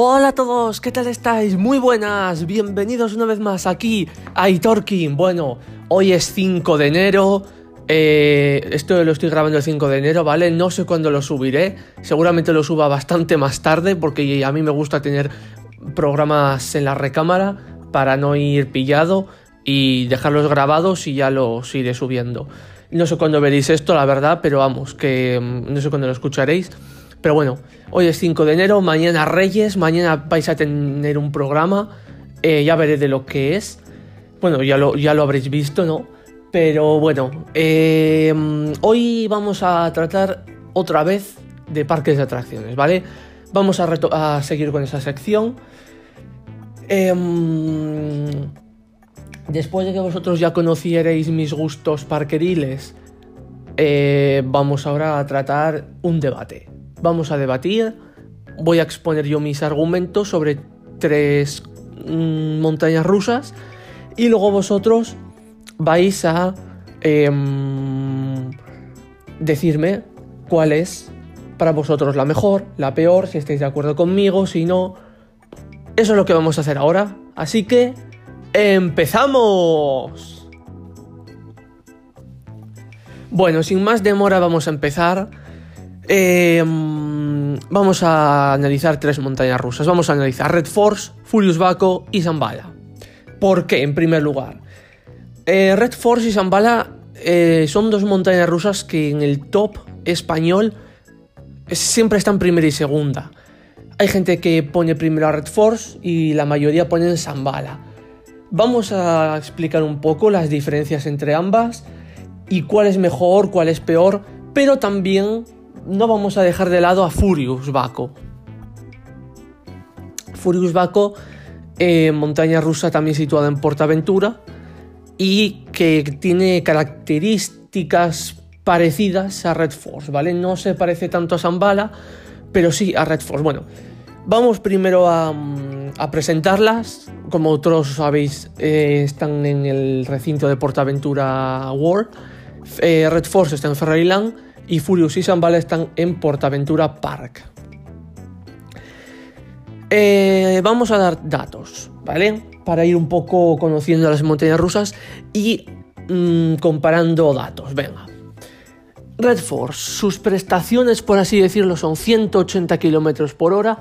Hola a todos, ¿qué tal estáis? Muy buenas, bienvenidos una vez más aquí a Itorkin. Bueno, hoy es 5 de enero, eh, esto lo estoy grabando el 5 de enero, ¿vale? No sé cuándo lo subiré, seguramente lo suba bastante más tarde porque a mí me gusta tener programas en la recámara para no ir pillado y dejarlos grabados y ya los iré subiendo. No sé cuándo veréis esto, la verdad, pero vamos, que mm, no sé cuándo lo escucharéis. Pero bueno, hoy es 5 de enero, mañana Reyes, mañana vais a tener un programa, eh, ya veré de lo que es. Bueno, ya lo, habréis visto, ¿no? Pero bueno, eh, hoy vamos a tratar otra vez de parques de atracciones, ¿vale? Vamos a, a seguir con esa sección. Em, después de que vosotros ya conocierais mis gustos parqueriles, eh, vamos ahora a tratar un debate vamos a debatir, voy a exponer yo mis argumentos sobre tres mm, montañas rusas y luego vosotros vais a em, decirme cuál es para vosotros la mejor, la peor, si estáis de acuerdo conmigo, si no. Eso es lo que vamos a hacer ahora. Así que, ¡empezamos! Bueno, sin más demora vamos a empezar. Em, vamos a analizar tres montañas rusas. Vamos a analizar Red Force, Furious Baco y Zambala. ¿Por qué? En primer lugar, eh, Red Force y Zambala eh, son dos montañas rusas que en el top español siempre están primera y segunda. Hay gente que pone primero a Red Force y la mayoría ponen Zambala. Vamos a explicar un poco las diferencias entre ambas y cuál es mejor, cuál es peor, pero también no vamos a dejar de lado a Furious Baco. Furious Baco, eh, montaña rusa también situada en Portaventura y que tiene características parecidas a Red Force, ¿vale? No se parece tanto a Zambala, pero sí a Red Force. Bueno, vamos primero a, mm, presentarlas. Como otros sabéis, eh, están en el recinto de Portaventura World. Eh, Red Force está en Ferryland y Furious y Zambala están en Portaventura Park. Eh, vamos a dar datos, ¿vale? Para ir un poco conociendo las montañas rusas y mm, comparando datos. Venga. Red Force, sus prestaciones, por así decirlo, son 180 km por hora,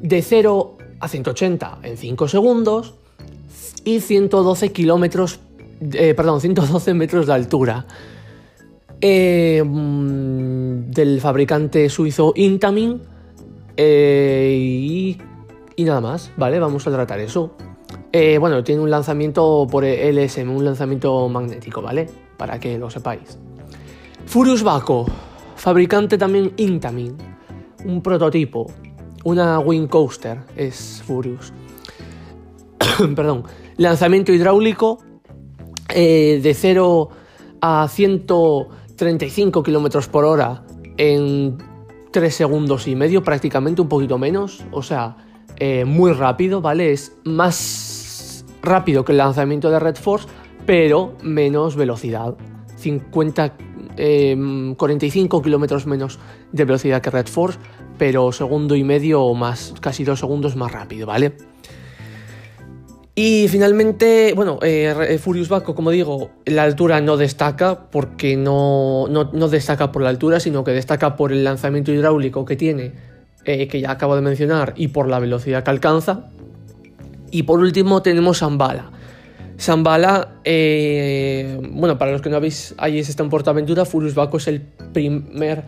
de 0 a 180 en 5 segundos y 112 kilómetros, eh, perdón, 112 metros de altura. Eh, mm, del fabricante suizo Intamin eh, y, nada más, ¿vale? Vamos a tratar eso. Eh, bueno, tiene un lanzamiento por LSM, un lanzamiento magnético, ¿vale? Para que lo sepáis. Furious Baco, fabricante también Intamin, un prototipo, una Wing Coaster es Furious. Perdón, lanzamiento hidráulico de 0 a 100 35 km por hora en 3 segundos y medio, prácticamente un poquito menos, o sea, eh, muy rápido, ¿vale? Es más rápido que el lanzamiento de Red Force, pero menos velocidad. 50, 45 em, kilómetros menos de velocidad que Red Force, pero segundo y medio o más, casi dos segundos más rápido, ¿vale? Y finalmente, bueno, eh, eh, Furious Baco, como digo, la altura no destaca porque no, no, destaca por la altura, sino que destaca por el lanzamiento hidráulico que tiene, eh, que ya acabo de mencionar, y por la velocidad que alcanza. Y por último tenemos Zambala. Zambala, bueno, para los que no habéis, ahí está en Portaventura, Furious Baco es el primer,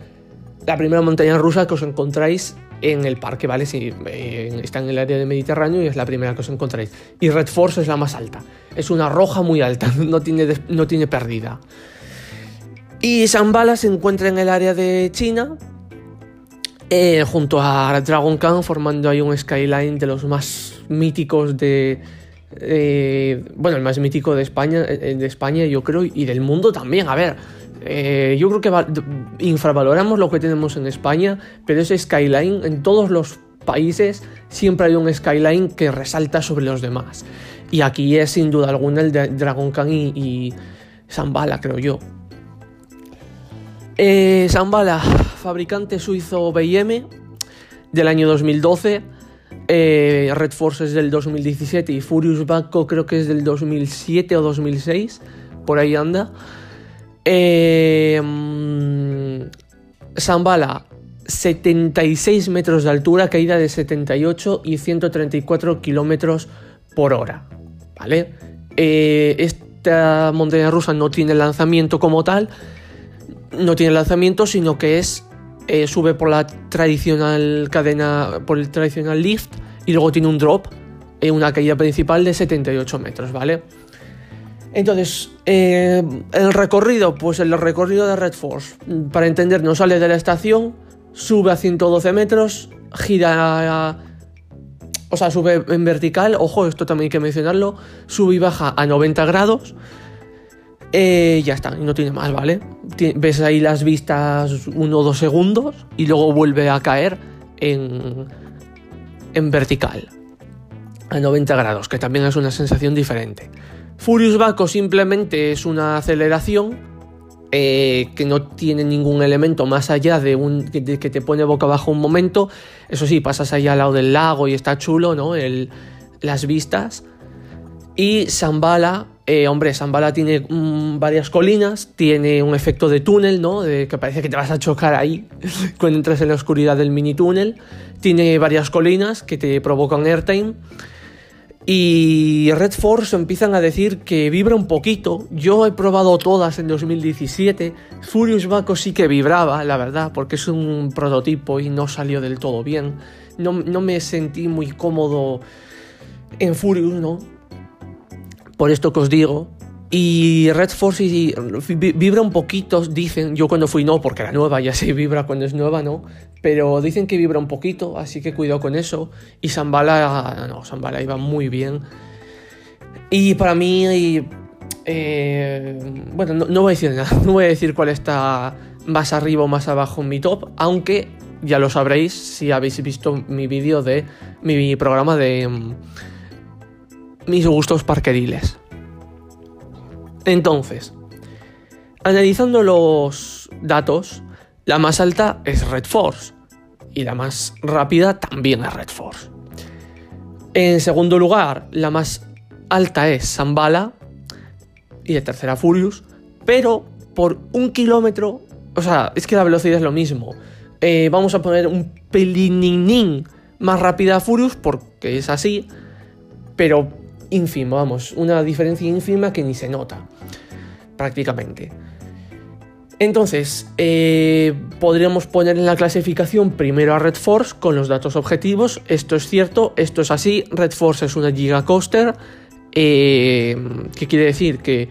la primera montaña rusa que os encontráis en el parque, ¿vale? Si eh, está en el área del Mediterráneo y es la primera que os encontráis. Y Red Force es la más alta. Es una roja muy alta, no tiene, no tiene pérdida. Y Zambala se encuentra en el área de China, eh, junto a Dragon Khan, formando ahí un skyline de los más míticos de. Eh, bueno, el más mítico de España, de España, yo creo, y del mundo también. A ver, eh, yo creo que infravaloramos lo que tenemos en España, pero ese skyline en todos los países siempre hay un skyline que resalta sobre los demás. Y aquí es sin duda alguna el de Dragon Khan y, Zambala, creo yo. Eh, Zambala, fabricante suizo BM del año 2012. Eh, Red Force es del 2017 y Furious Baco creo que es del 2007 o 2006. Por ahí anda. Eh, Zambala, 76 metros de altura, caída de 78 y 134 kilómetros por hora. ¿Vale? Eh, esta montaña rusa no tiene lanzamiento como tal. No tiene lanzamiento, sino que es eh, sube por la tradicional cadena, por el tradicional lift y luego tiene un drop en una caída principal de 78 metros, ¿vale? Entonces, eh, el recorrido, pues el recorrido de Red Force, para entender, no sale de la estación, sube a 112 metros, gira, o sea, sube en vertical, ojo, esto también hay que mencionarlo, sube y baja a 90 grados, eh, ya está, no tiene más, ¿vale? ves ahí las vistas uno o dos segundos y luego vuelve a caer en, en vertical a 90 grados, que también es una sensación diferente. Furious Baco simplemente es una aceleración eh, que no tiene ningún elemento más allá de, un, que te pone boca abajo un momento. Eso sí, pasas ahí al lado del lago y está chulo, ¿no? Las vistas. Y Zambala, eh, hombre, Zambala tiene mm, varias colinas, tiene un efecto de túnel, ¿no? Que parece que te vas a chocar ahí cuando entras en la oscuridad del mini túnel. Tiene varias colinas que te provocan airtime. Y Red Force empiezan a decir que vibra un poquito. Yo he probado todas en 2017. Furious Baco sí que vibraba, la verdad, porque es un prototipo y no salió del todo bien. No, no me sentí muy cómodo en Furious, ¿no? Por esto que os digo. Y Red Force vibra un poquito, dicen, yo cuando fui no, porque era nueva, ya se vibra cuando es nueva, ¿no? Pero dicen que vibra un poquito, así que cuidado con eso. Y Zambala, no, Zambala iba muy bien. Y para mí, eh, bueno, no, voy a decir nada, no voy a decir cuál está más arriba o más abajo en mi top, aunque ya lo sabréis si habéis visto mi vídeo de mi programa de mm, mis gustos parqueriles. Entonces, analizando los datos, la más alta es Red Force y la más rápida también es Red Force. En segundo lugar, la más alta es Zambala y de tercera Furious, pero por un kilómetro, o sea, es que la velocidad es lo mismo. Eh, vamos a poner un pelininín más rápida a Furious porque es así, pero ínfimo, vamos, una diferencia ínfima que ni se nota, prácticamente. Entonces, eh, podríamos poner en la clasificación primero a Red Force con los datos objetivos. Esto es cierto, esto es así. Red Force es una gigacoaster, eh, que quiere decir que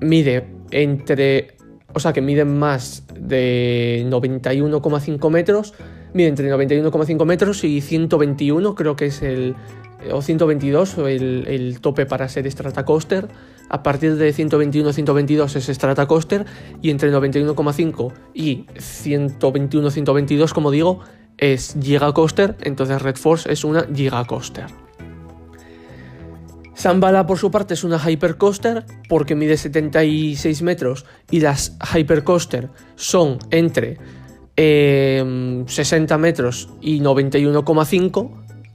mide entre, o sea, que mide más de 91,5 metros, mide entre 91,5 metros y 121, creo que es el, o 122, el, el tope para ser Stratacoaster. A partir de 121-122 es Stratacoaster y entre 91,5 y 121-122, como digo, es Gigacoaster. Entonces Red Force es una Gigacoaster. Zambala por su parte es una Hypercoaster porque mide 76 metros y las Hypercoaster son entre 60 eh, metros y 91,5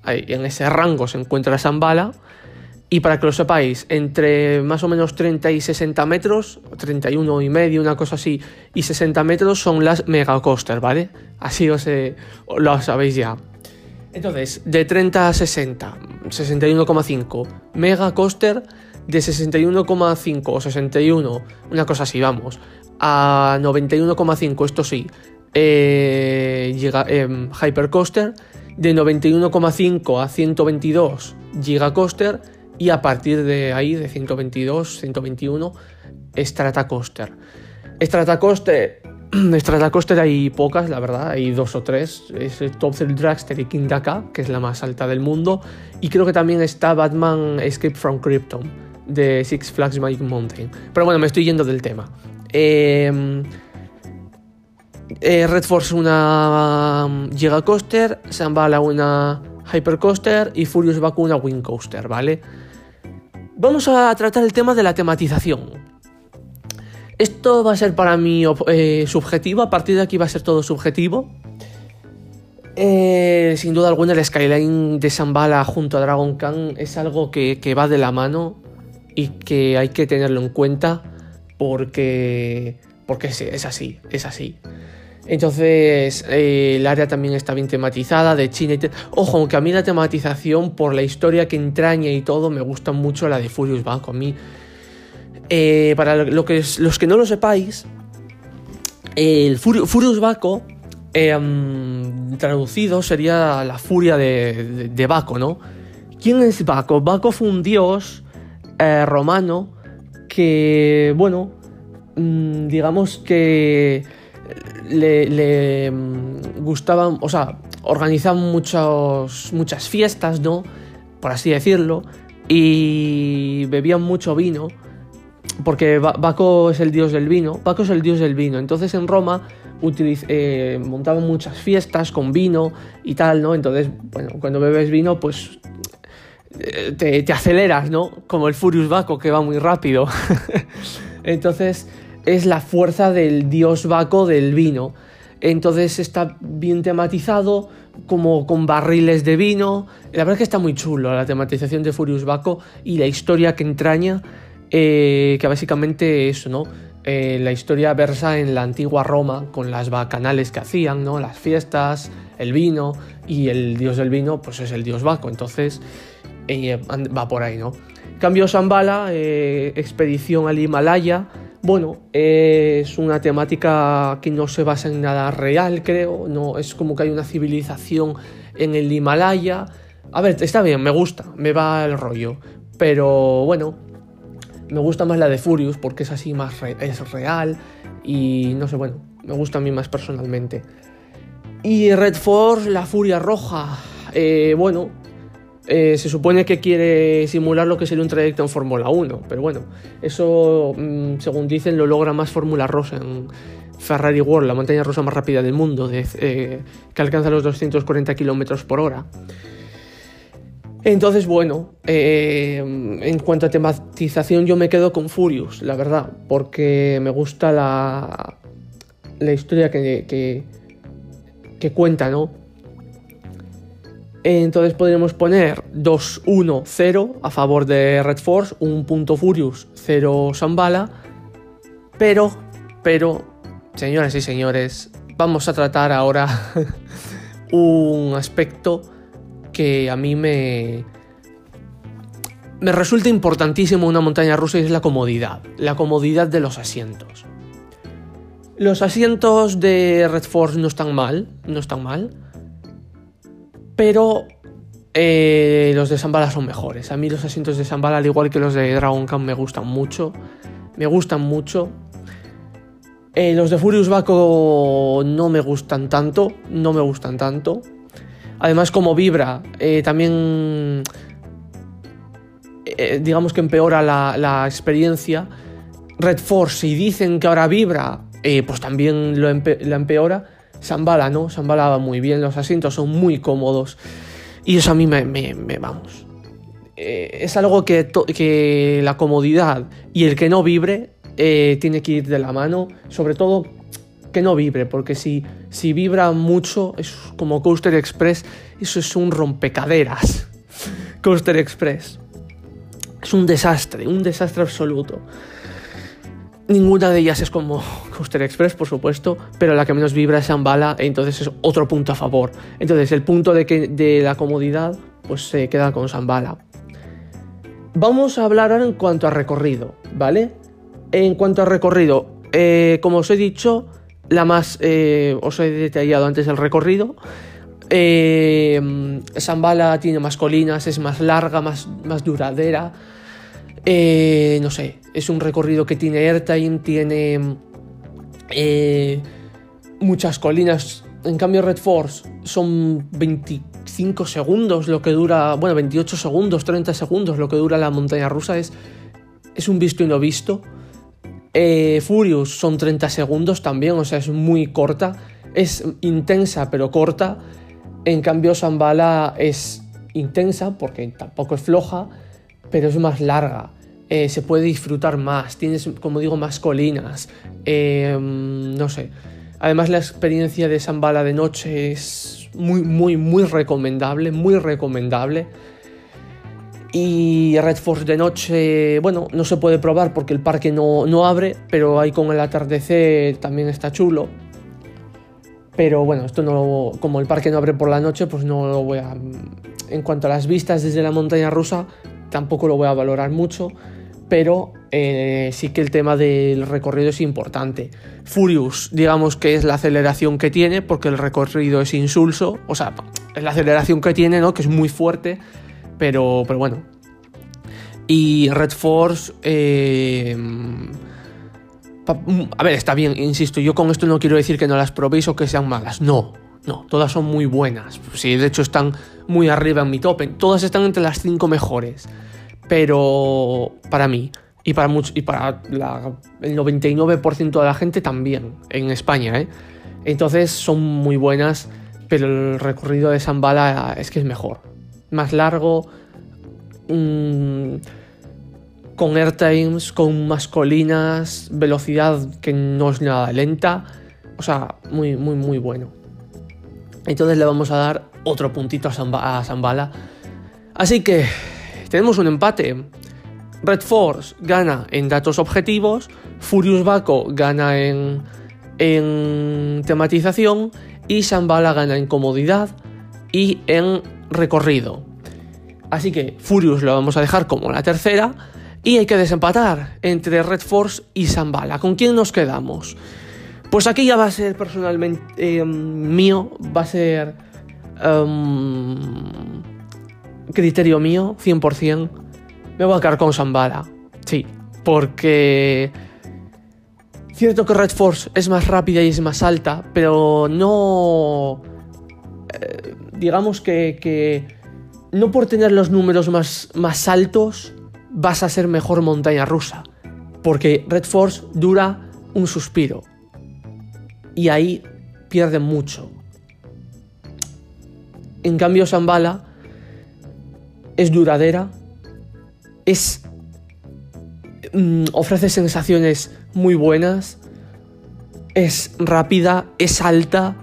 en ese rango se encuentra Zambala. Y para que lo sepáis, entre más o menos 30 y 60 metros, 31 y medio, una cosa así, y 60 metros son las mega coaster, ¿vale? Así os, lo sabéis ya. Entonces, de 30 a 60, 61,5, mega coaster, de 61,5 o 61, una cosa así, vamos, a 91,5, esto sí, eh, llega, eh, hypercoaster, de 91,5 a 122 gigacoaster y a partir de ahí, de 122, 121, Stratacoaster. Stratacoaster, Stratacoaster hay pocas, la verdad, hay dos o tres. Es el Top Thrill Dragster y King Daka, que es la más alta del mundo. Y creo que también está Batman Escape from Krypton, de Six Flags Magic Mountain. Pero bueno, me estoy yendo del tema. Eh, eh, Red Force una um, Giga Coaster, Zambala una Hyper Coaster y Furious Baku una Wing Coaster, ¿vale? Vamos a tratar el tema de la tematización. Esto va a ser para mí eh, subjetivo, a partir de aquí va a ser todo subjetivo. Eh, sin duda alguna el skyline de Shambhala junto a Dragon Khan es algo que, va de la mano y que hay que tenerlo en cuenta porque, porque es así, es así. Entonces, eh, el área también está bien tematizada, de China y... Ojo, aunque a mí la tematización, por la historia que entraña y todo, me gusta mucho la de Furious Banco. A mí, eh, para lo que los que no lo sepáis, el Furious Baco, em, traducido, sería la furia de, de, Baco, ¿no? ¿Quién es Baco? Baco fue un dios eh, romano que, bueno, mm, digamos que le, mm, gustaban, o sea, organizaban muchos, muchas fiestas, ¿no? Por así decirlo, y bebían mucho vino, porque Baco es el dios del vino, Baco es el dios del vino, entonces en Roma eh, montaban muchas fiestas con vino y tal, ¿no? Entonces, bueno, cuando bebes vino, pues eh, te, te aceleras, ¿no? Como el Furious Baco, que va muy rápido. entonces, es la fuerza del dios Baco del vino. Entonces está bien tematizado, como con barriles de vino. La verdad es que está muy chulo la tematización de Furious Baco y la historia que entraña, eh, que básicamente eso, ¿no? Eh, la historia versa en la antigua Roma con las bacanales que hacían, ¿no? Las fiestas, el vino y el dios del vino, pues es el dios Baco. Entonces eh, va por ahí, ¿no? Cambio Shambhala, expedición al Himalaya bueno, es una temática que no se basa en nada real, creo. No, es como que hay una civilización en el Himalaya. A ver, está bien, me gusta, me va el rollo. Pero bueno, me gusta más la de Furious porque es así más es real. Y no sé, bueno, me gusta a mí más personalmente. Y Red Force, la Furia Roja. Eh, bueno, eh, se supone que quiere simular lo que sería un trayecto en Fórmula 1, pero bueno, eso, mm, según dicen, lo logra más Fórmula Rosa en Ferrari World, la montaña rusa más rápida del mundo, eh, que alcanza los 240 km por hora. Entonces, bueno, eh, en cuanto a tematización, yo me quedo con Furious, la verdad, porque me gusta la, la historia que, que, que cuenta, ¿no? Entonces podríamos poner 2-1-0 a favor de Red Force, un punto Furious, 0 Sambala. Pero, pero, señoras y señores, vamos a tratar ahora un aspecto que a mí me, me resulta importantísimo una montaña rusa y es la comodidad, la comodidad de los asientos. Los asientos de Red Force no están mal, no están mal pero eh, los de Sambala son mejores. A mí los asientos de Sambala, al igual que los de Dragon Camp, me gustan mucho. Me gustan mucho. Eh, los de Furious Baco no me gustan tanto. No me gustan tanto. Además, como vibra, eh, también digamos que empeora la, experiencia. Red Force, si dicen que ahora vibra, pues también lo la empeora. Zambala, ¿no? Zambala va muy bien, los asientos son muy cómodos. Y eso a mí me, vamos. Eh, es algo que, que, la comodidad y el que no vibre eh, tiene que ir de la mano. Sobre todo que no vibre, porque si, si vibra mucho, es como Coaster Express, eso es un rompecaderas. Coaster Express. Es un desastre, un desastre absoluto. Ninguna de ellas es como Coaster Express, por supuesto, pero la que menos vibra es Shambhala, entonces es otro punto a favor. Entonces el punto de, que, de la comodidad pues se queda con Shambhala. Vamos a hablar ahora en cuanto a recorrido, ¿vale? En cuanto a recorrido, eh, como os he dicho, la más eh, os he detallado antes el recorrido. Eh, Shambhala tiene más colinas, es más larga, más, más duradera. Eh, no sé, es un recorrido que tiene airtime, tiene eh, muchas colinas. En cambio, Red Force son 25 segundos lo que dura, bueno, 28 segundos, 30 segundos lo que dura la montaña rusa. Es, es un visto y no visto. Eh, Furious son 30 segundos también, o sea, es muy corta. Es intensa, pero corta. En cambio, Zambala es intensa porque tampoco es floja, pero es más larga. Eh, se puede disfrutar más, tienes, como digo, más colinas, eh, no sé. Además la experiencia de Zambala de noche es muy, muy, muy recomendable, muy recomendable. Y Red Force de noche, bueno, no se puede probar porque el parque no, no abre, pero ahí con el atardecer también está chulo. Pero bueno, esto no como el parque no abre por la noche, pues no lo voy a... En cuanto a las vistas desde la montaña rusa, tampoco lo voy a valorar mucho, pero eh, sí que el tema del recorrido es importante. Furious, digamos que es la aceleración que tiene, porque el recorrido es insulso, o sea, es la aceleración que tiene, ¿no? Que es muy fuerte, pero, pero bueno. Y Red Force... Eh, a ver, está bien, insisto, yo con esto no quiero decir que no las probéis o que sean malas, no, no, todas son muy buenas. Sí, de hecho están muy arriba en mi top, todas están entre las 5 mejores. Pero para mí y para, y para el 99% de la gente también en España, ¿eh? Entonces son muy buenas, pero el recorrido de Zambala es que es mejor. Más largo, mm, con airtimes, con más colinas, velocidad que no es nada lenta. O sea, muy, muy, muy bueno. Entonces le vamos a dar otro puntito a, Zambala. Así que tenemos un empate. Red Force gana en datos objetivos, Furious Baco gana en, en tematización y Zambala gana en comodidad y en recorrido. Así que Furious lo vamos a dejar como la tercera y hay que desempatar entre Red Force y Zambala. ¿Con quién nos quedamos? Pues aquí ya va a ser personalmente em, mío, va a ser em, criterio mío, 100%. Me voy a quedar con Zambala. Sí, porque... Cierto que Red Force es más rápida y es más alta, pero no... Eh, digamos que, que, No por tener los números más, más altos vas a ser mejor montaña rusa. Porque Red Force dura un suspiro y ahí pierde mucho. En cambio, Zambala es duradera, es mm, ofrece sensaciones muy buenas, es rápida, es alta.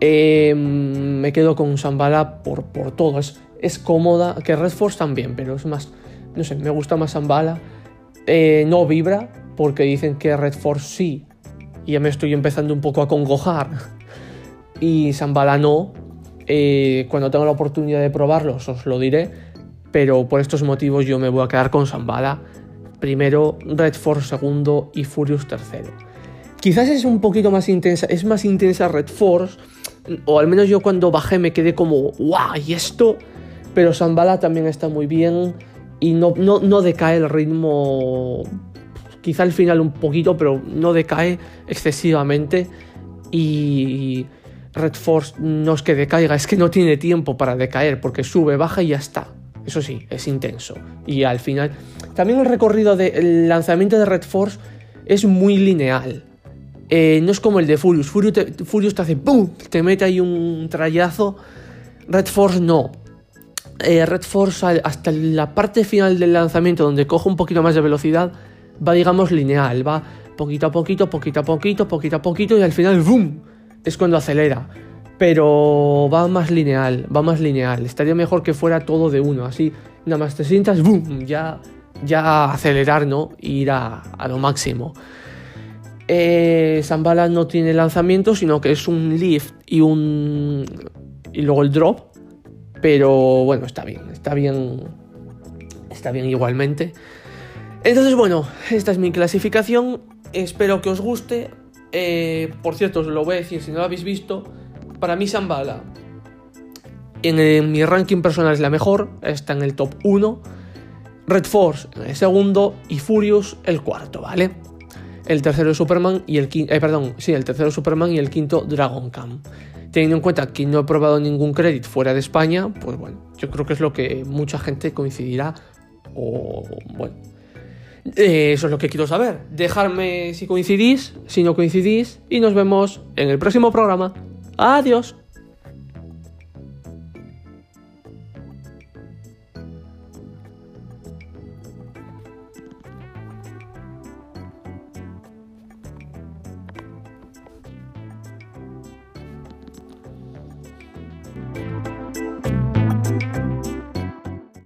Em, me quedo con Zambala por, por todo. Es, es cómoda, que Red Force también, pero es más, no sé, me gusta más Zambala. Eh, no vibra, porque dicen que Red Force sí y ya me estoy empezando un poco a congojar. Y Zambala no. Eh, cuando tenga la oportunidad de probarlos os lo diré, pero por estos motivos yo me voy a quedar con Zambala primero, Red Force segundo y Furious tercero. Quizás es un poquito más intensa, es más intensa Red Force, o al menos yo cuando bajé me quedé como, ¡guau! ¿Y esto? Pero Zambala también está muy bien y no, no, no decae el ritmo quizá al final un poquito, pero no decae excesivamente. Y Red Force no es que decaiga, es que no tiene tiempo para decaer, porque sube, baja y ya está. Eso sí, es intenso. Y al final, también el recorrido del lanzamiento de Red Force es muy lineal. Eh, no es como el de Furious. Furious te, Furious te hace ¡pum! Te mete ahí un trayazo. Red Force no. Eh, Red Force hasta la parte final del lanzamiento, donde coge un poquito más de velocidad, va, digamos, lineal, va poquito a poquito, poquito a poquito, poquito a poquito y al final, ¡boom! Es cuando acelera. Pero va más lineal, va más lineal. Estaría mejor que fuera todo de uno, así, nada más te sientas, ¡boom! Ya, ya acelerar, ¿no? Ir a, lo máximo. Eh, Zambala no tiene lanzamiento, sino que es un lift y un. y luego el drop. Pero bueno, está bien, está bien. Está bien igualmente. Entonces, bueno, esta es mi clasificación. Espero que os guste. Eh, por cierto, os lo voy a decir si no lo habéis visto. Para mí, Zambala en, mi ranking personal es la mejor. Está en el top 1. Red Force en el segundo. Y Furious el cuarto, ¿vale? El tercero Superman y el quinto. Eh, perdón, sí, el tercero Superman y el quinto Dragon Camp. Teniendo en cuenta que no he probado ningún crédito fuera de España, pues bueno, yo creo que es lo que mucha gente coincidirá. O bueno, eh, eso es lo que quiero saber. Dejarme si coincidís, si no coincidís, y nos vemos en el próximo programa. Adiós.